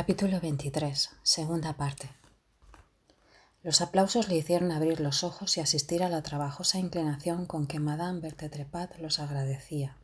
Capítulo 23, segunda parte. Los aplausos le hicieron abrir los ojos y asistir a la trabajosa inclinación con que Madame Bertetrepat los agradecía.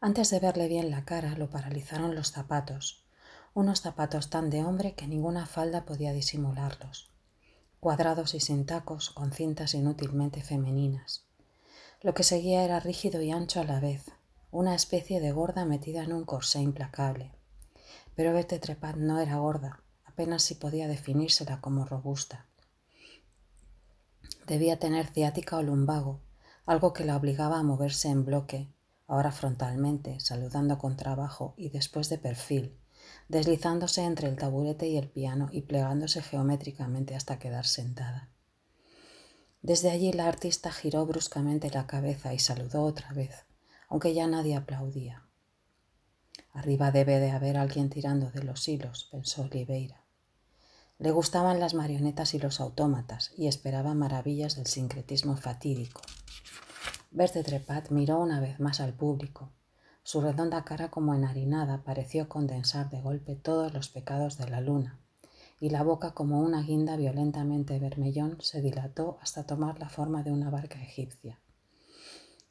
Antes de verle bien la cara, lo paralizaron los zapatos, unos zapatos tan de hombre que ninguna falda podía disimularlos, cuadrados y sin tacos, con cintas inútilmente femeninas. Lo que seguía era rígido y ancho a la vez, una especie de gorda metida en un corsé implacable. Pero Berta Trepat no era gorda, apenas si podía definírsela como robusta. Debía tener ciática o lumbago, algo que la obligaba a moverse en bloque, ahora frontalmente, saludando con trabajo y después de perfil, deslizándose entre el taburete y el piano y plegándose geométricamente hasta quedar sentada. Desde allí la artista giró bruscamente la cabeza y saludó otra vez, aunque ya nadie aplaudía. Arriba debe de haber alguien tirando de los hilos, pensó Oliveira. Le gustaban las marionetas y los autómatas y esperaba maravillas del sincretismo fatídico. Berthe Trepat miró una vez más al público. Su redonda cara como enharinada pareció condensar de golpe todos los pecados de la luna, y la boca como una guinda violentamente vermellón se dilató hasta tomar la forma de una barca egipcia.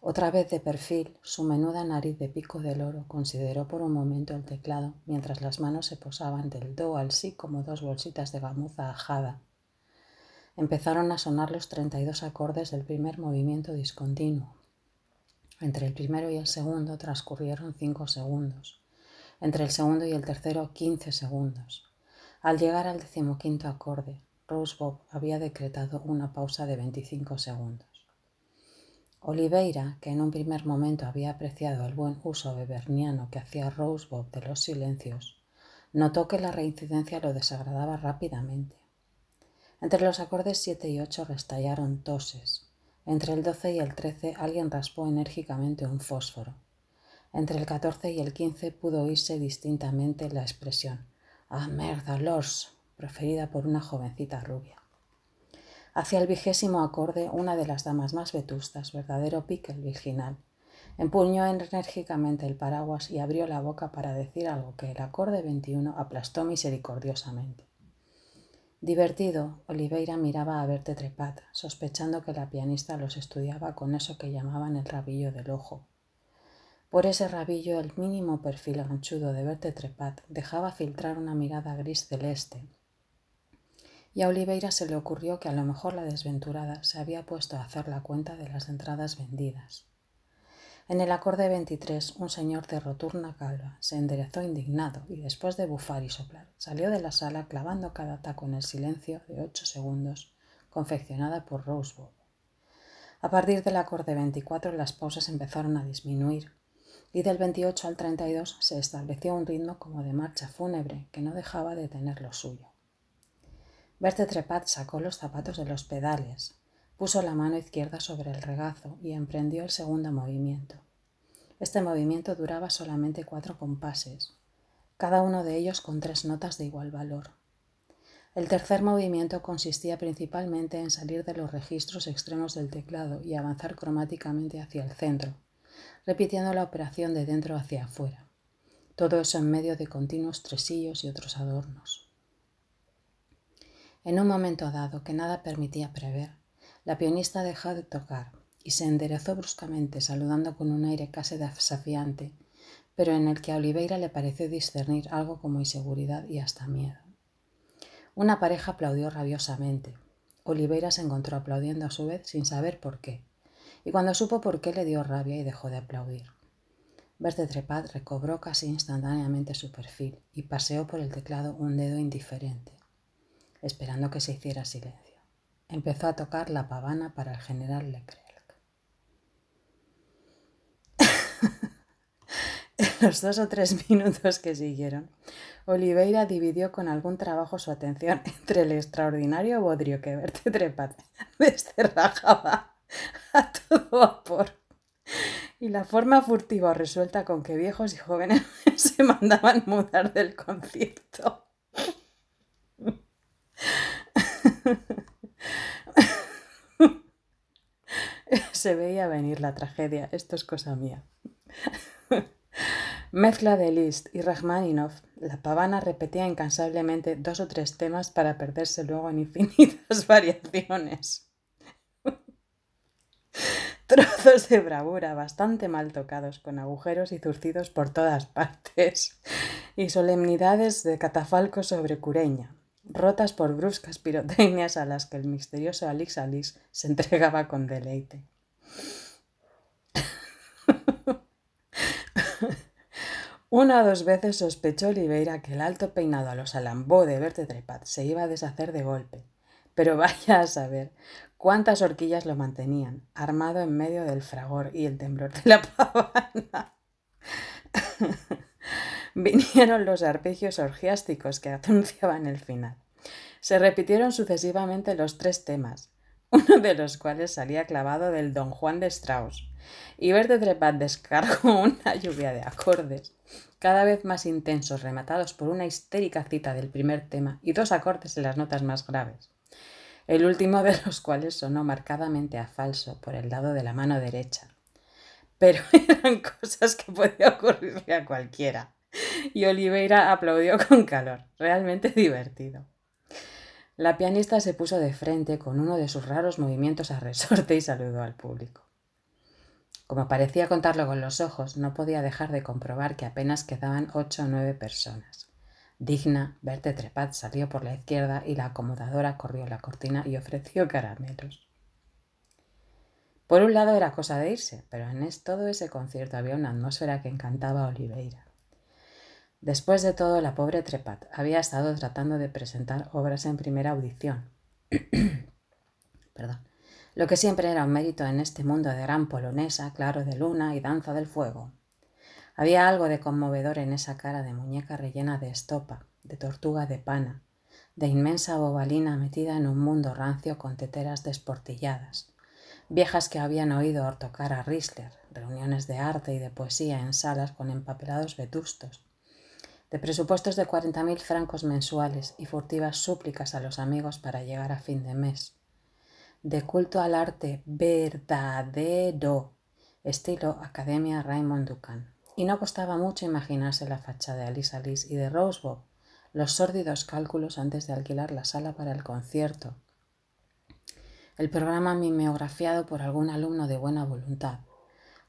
Otra vez de perfil, su menuda nariz de pico del oro consideró por un momento el teclado mientras las manos se posaban del do al sí como dos bolsitas de gamuza ajada. Empezaron a sonar los treinta y dos acordes del primer movimiento discontinuo. Entre el primero y el segundo transcurrieron cinco segundos. Entre el segundo y el tercero, quince segundos. Al llegar al decimoquinto acorde, Rosebob había decretado una pausa de veinticinco segundos. Oliveira, que en un primer momento había apreciado el buen uso beberniano que hacía Rosebob de los silencios, notó que la reincidencia lo desagradaba rápidamente. Entre los acordes 7 y 8 restallaron toses. Entre el 12 y el 13 alguien raspó enérgicamente un fósforo. Entre el 14 y el 15 pudo oírse distintamente la expresión ¡Ah, merda, lors! proferida por una jovencita rubia. Hacia el vigésimo acorde, una de las damas más vetustas, verdadero piquel virginal, empuñó enérgicamente el paraguas y abrió la boca para decir algo que el acorde 21 aplastó misericordiosamente. Divertido, Oliveira miraba a Verte Trepat, sospechando que la pianista los estudiaba con eso que llamaban el rabillo del ojo. Por ese rabillo, el mínimo perfil anchudo de Verte Trepat dejaba filtrar una mirada gris celeste, y a Oliveira se le ocurrió que a lo mejor la desventurada se había puesto a hacer la cuenta de las entradas vendidas. En el acorde 23, un señor de roturna calva se enderezó indignado y después de bufar y soplar, salió de la sala clavando cada taco en el silencio de ocho segundos, confeccionada por Rosebob. A partir del acorde 24 las pausas empezaron a disminuir y del 28 al 32 se estableció un ritmo como de marcha fúnebre que no dejaba de tener lo suyo. Berthe Trepat sacó los zapatos de los pedales, puso la mano izquierda sobre el regazo y emprendió el segundo movimiento. Este movimiento duraba solamente cuatro compases, cada uno de ellos con tres notas de igual valor. El tercer movimiento consistía principalmente en salir de los registros extremos del teclado y avanzar cromáticamente hacia el centro, repitiendo la operación de dentro hacia afuera. Todo eso en medio de continuos tresillos y otros adornos. En un momento dado que nada permitía prever, la pianista dejó de tocar y se enderezó bruscamente, saludando con un aire casi desafiante, pero en el que a Oliveira le pareció discernir algo como inseguridad y hasta miedo. Una pareja aplaudió rabiosamente. Oliveira se encontró aplaudiendo a su vez sin saber por qué, y cuando supo por qué le dio rabia y dejó de aplaudir. Berthe Trepat recobró casi instantáneamente su perfil y paseó por el teclado un dedo indiferente esperando que se hiciera silencio. Empezó a tocar la pavana para el general Leclerc. en los dos o tres minutos que siguieron, Oliveira dividió con algún trabajo su atención entre el extraordinario bodrio que Verte Trepat descerrajaba a todo vapor y la forma furtiva o resuelta con que viejos y jóvenes se mandaban mudar del concierto. Se veía venir la tragedia, esto es cosa mía. Mezcla de Liszt y Rachmaninoff, la pavana repetía incansablemente dos o tres temas para perderse luego en infinitas variaciones. Trozos de bravura bastante mal tocados, con agujeros y zurcidos por todas partes, y solemnidades de catafalco sobre cureña, rotas por bruscas pirotecnias a las que el misterioso Alix Alix se entregaba con deleite. Una o dos veces sospechó Oliveira que el alto peinado a los alambó de verte trepat se iba a deshacer de golpe. Pero vaya a saber cuántas horquillas lo mantenían, armado en medio del fragor y el temblor de la pavana. Vinieron los arpegios orgiásticos que anunciaban el final. Se repitieron sucesivamente los tres temas, uno de los cuales salía clavado del Don Juan de Strauss, y Verde Trepat descargó una lluvia de acordes, cada vez más intensos, rematados por una histérica cita del primer tema y dos acordes en las notas más graves, el último de los cuales sonó marcadamente a falso por el lado de la mano derecha. Pero eran cosas que podía ocurrirle a cualquiera. Y Oliveira aplaudió con calor, realmente divertido. La pianista se puso de frente con uno de sus raros movimientos a resorte y saludó al público. Como parecía contarlo con los ojos, no podía dejar de comprobar que apenas quedaban ocho o nueve personas. Digna, Verte Trepat salió por la izquierda y la acomodadora corrió la cortina y ofreció caramelos. Por un lado era cosa de irse, pero en todo ese concierto había una atmósfera que encantaba a Oliveira. Después de todo, la pobre Trepat había estado tratando de presentar obras en primera audición. Perdón lo que siempre era un mérito en este mundo de gran polonesa, claro de luna y danza del fuego. Había algo de conmovedor en esa cara de muñeca rellena de estopa, de tortuga de pana, de inmensa bobalina metida en un mundo rancio con teteras desportilladas, viejas que habían oído tocar a Risler, reuniones de arte y de poesía en salas con empapelados vetustos, de presupuestos de cuarenta mil francos mensuales y furtivas súplicas a los amigos para llegar a fin de mes, de culto al arte verdadero, estilo Academia Raymond Ducan. Y no costaba mucho imaginarse la fachada de Alice Alice y de Rosebob, los sórdidos cálculos antes de alquilar la sala para el concierto, el programa mimeografiado por algún alumno de buena voluntad,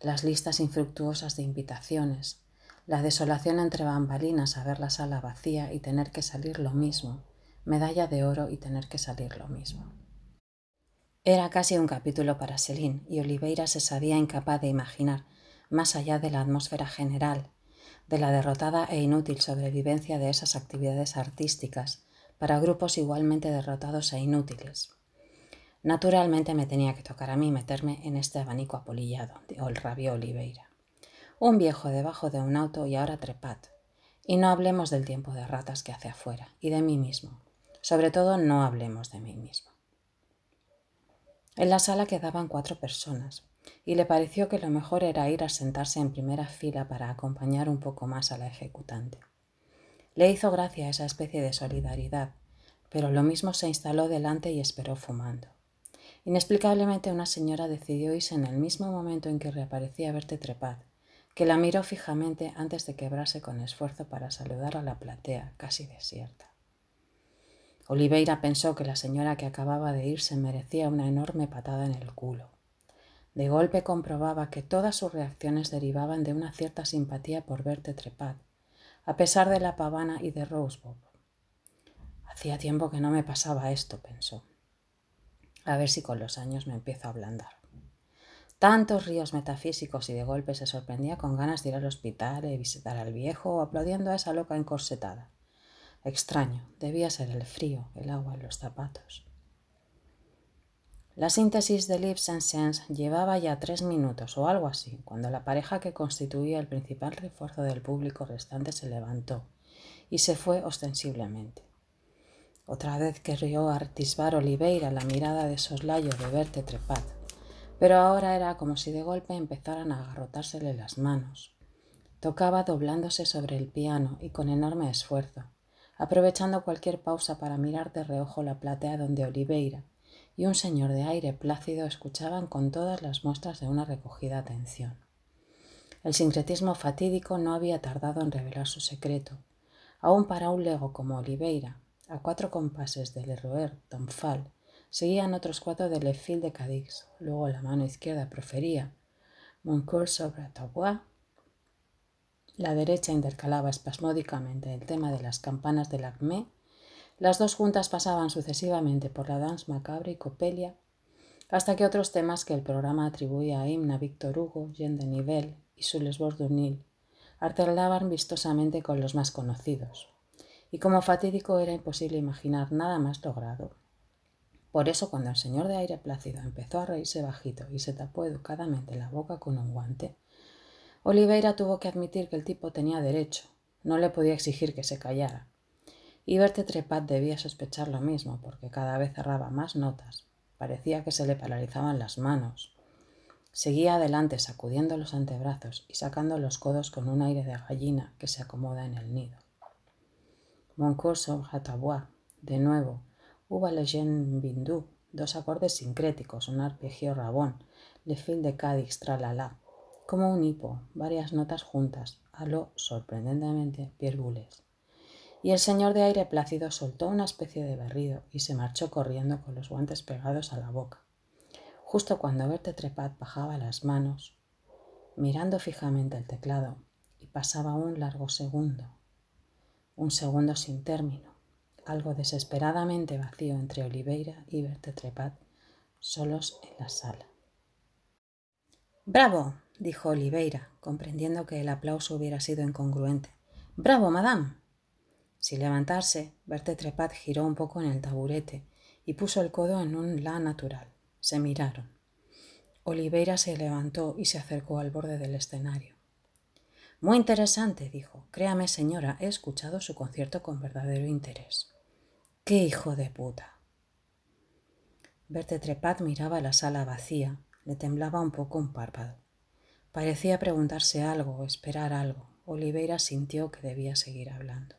las listas infructuosas de invitaciones, la desolación entre bambalinas a ver la sala vacía y tener que salir lo mismo, medalla de oro y tener que salir lo mismo. Era casi un capítulo para Celine y Oliveira se sabía incapaz de imaginar, más allá de la atmósfera general, de la derrotada e inútil sobrevivencia de esas actividades artísticas para grupos igualmente derrotados e inútiles. Naturalmente me tenía que tocar a mí meterme en este abanico apolillado, el rabio Oliveira. Un viejo debajo de un auto y ahora trepat. Y no hablemos del tiempo de ratas que hace afuera, y de mí mismo. Sobre todo no hablemos de mí mismo. En la sala quedaban cuatro personas, y le pareció que lo mejor era ir a sentarse en primera fila para acompañar un poco más a la ejecutante. Le hizo gracia esa especie de solidaridad, pero lo mismo se instaló delante y esperó fumando. Inexplicablemente una señora decidió irse en el mismo momento en que reaparecía verte trepad, que la miró fijamente antes de quebrarse con esfuerzo para saludar a la platea casi desierta. Oliveira pensó que la señora que acababa de irse merecía una enorme patada en el culo. De golpe comprobaba que todas sus reacciones derivaban de una cierta simpatía por verte trepad, a pesar de la pavana y de Rosebob. Hacía tiempo que no me pasaba esto, pensó. A ver si con los años me empiezo a ablandar. Tantos ríos metafísicos y de golpe se sorprendía con ganas de ir al hospital y visitar al viejo aplaudiendo a esa loca encorsetada. Extraño, debía ser el frío, el agua en los zapatos. La síntesis de Lips and Sense llevaba ya tres minutos o algo así, cuando la pareja que constituía el principal refuerzo del público restante se levantó y se fue ostensiblemente. Otra vez querrió artisbar Oliveira la mirada de soslayo de verte trepad, pero ahora era como si de golpe empezaran a agarrotársele las manos. Tocaba doblándose sobre el piano y con enorme esfuerzo, aprovechando cualquier pausa para mirar de reojo la platea donde Oliveira y un señor de aire plácido escuchaban con todas las muestras de una recogida atención. El sincretismo fatídico no había tardado en revelar su secreto. Aún para un lego como Oliveira, a cuatro compases del Roer Donfal, seguían otros cuatro del Lefil de Cadix. Luego la mano izquierda profería Mon coeur sobre Tavois. La derecha intercalaba espasmódicamente el tema de las campanas del Acmé. Las dos juntas pasaban sucesivamente por la Danse Macabre y Copelia, hasta que otros temas que el programa atribuía a Himna Víctor Hugo, Jean de Nivel y su Lesbos d'Unil alternaban vistosamente con los más conocidos. Y como fatídico era imposible imaginar nada más logrado. Por eso cuando el señor de aire plácido empezó a reírse bajito y se tapó educadamente la boca con un guante, Oliveira tuvo que admitir que el tipo tenía derecho, no le podía exigir que se callara. Y Trepat debía sospechar lo mismo, porque cada vez cerraba más notas. Parecía que se le paralizaban las manos. Seguía adelante sacudiendo los antebrazos y sacando los codos con un aire de gallina que se acomoda en el nido. Mon cours de nuevo, Uva Legend Bindú, dos acordes sincréticos, un arpegio rabón, Le Fil de Cadix, tralala, como un hipo, varias notas juntas, a lo sorprendentemente piergules. Y el señor de aire plácido soltó una especie de berrido y se marchó corriendo con los guantes pegados a la boca. Justo cuando Berte Trepat bajaba las manos, mirando fijamente el teclado, y pasaba un largo segundo, un segundo sin término, algo desesperadamente vacío entre Oliveira y Bertie Trepat, solos en la sala. Bravo, dijo Oliveira, comprendiendo que el aplauso hubiera sido incongruente. Bravo, madame. Sin levantarse, Bertie Trepat giró un poco en el taburete y puso el codo en un la natural. Se miraron. Oliveira se levantó y se acercó al borde del escenario. Muy interesante, dijo. Créame, señora, he escuchado su concierto con verdadero interés. ¡Qué hijo de puta! Berte Trepat miraba la sala vacía, le temblaba un poco un párpado. Parecía preguntarse algo esperar algo. Oliveira sintió que debía seguir hablando.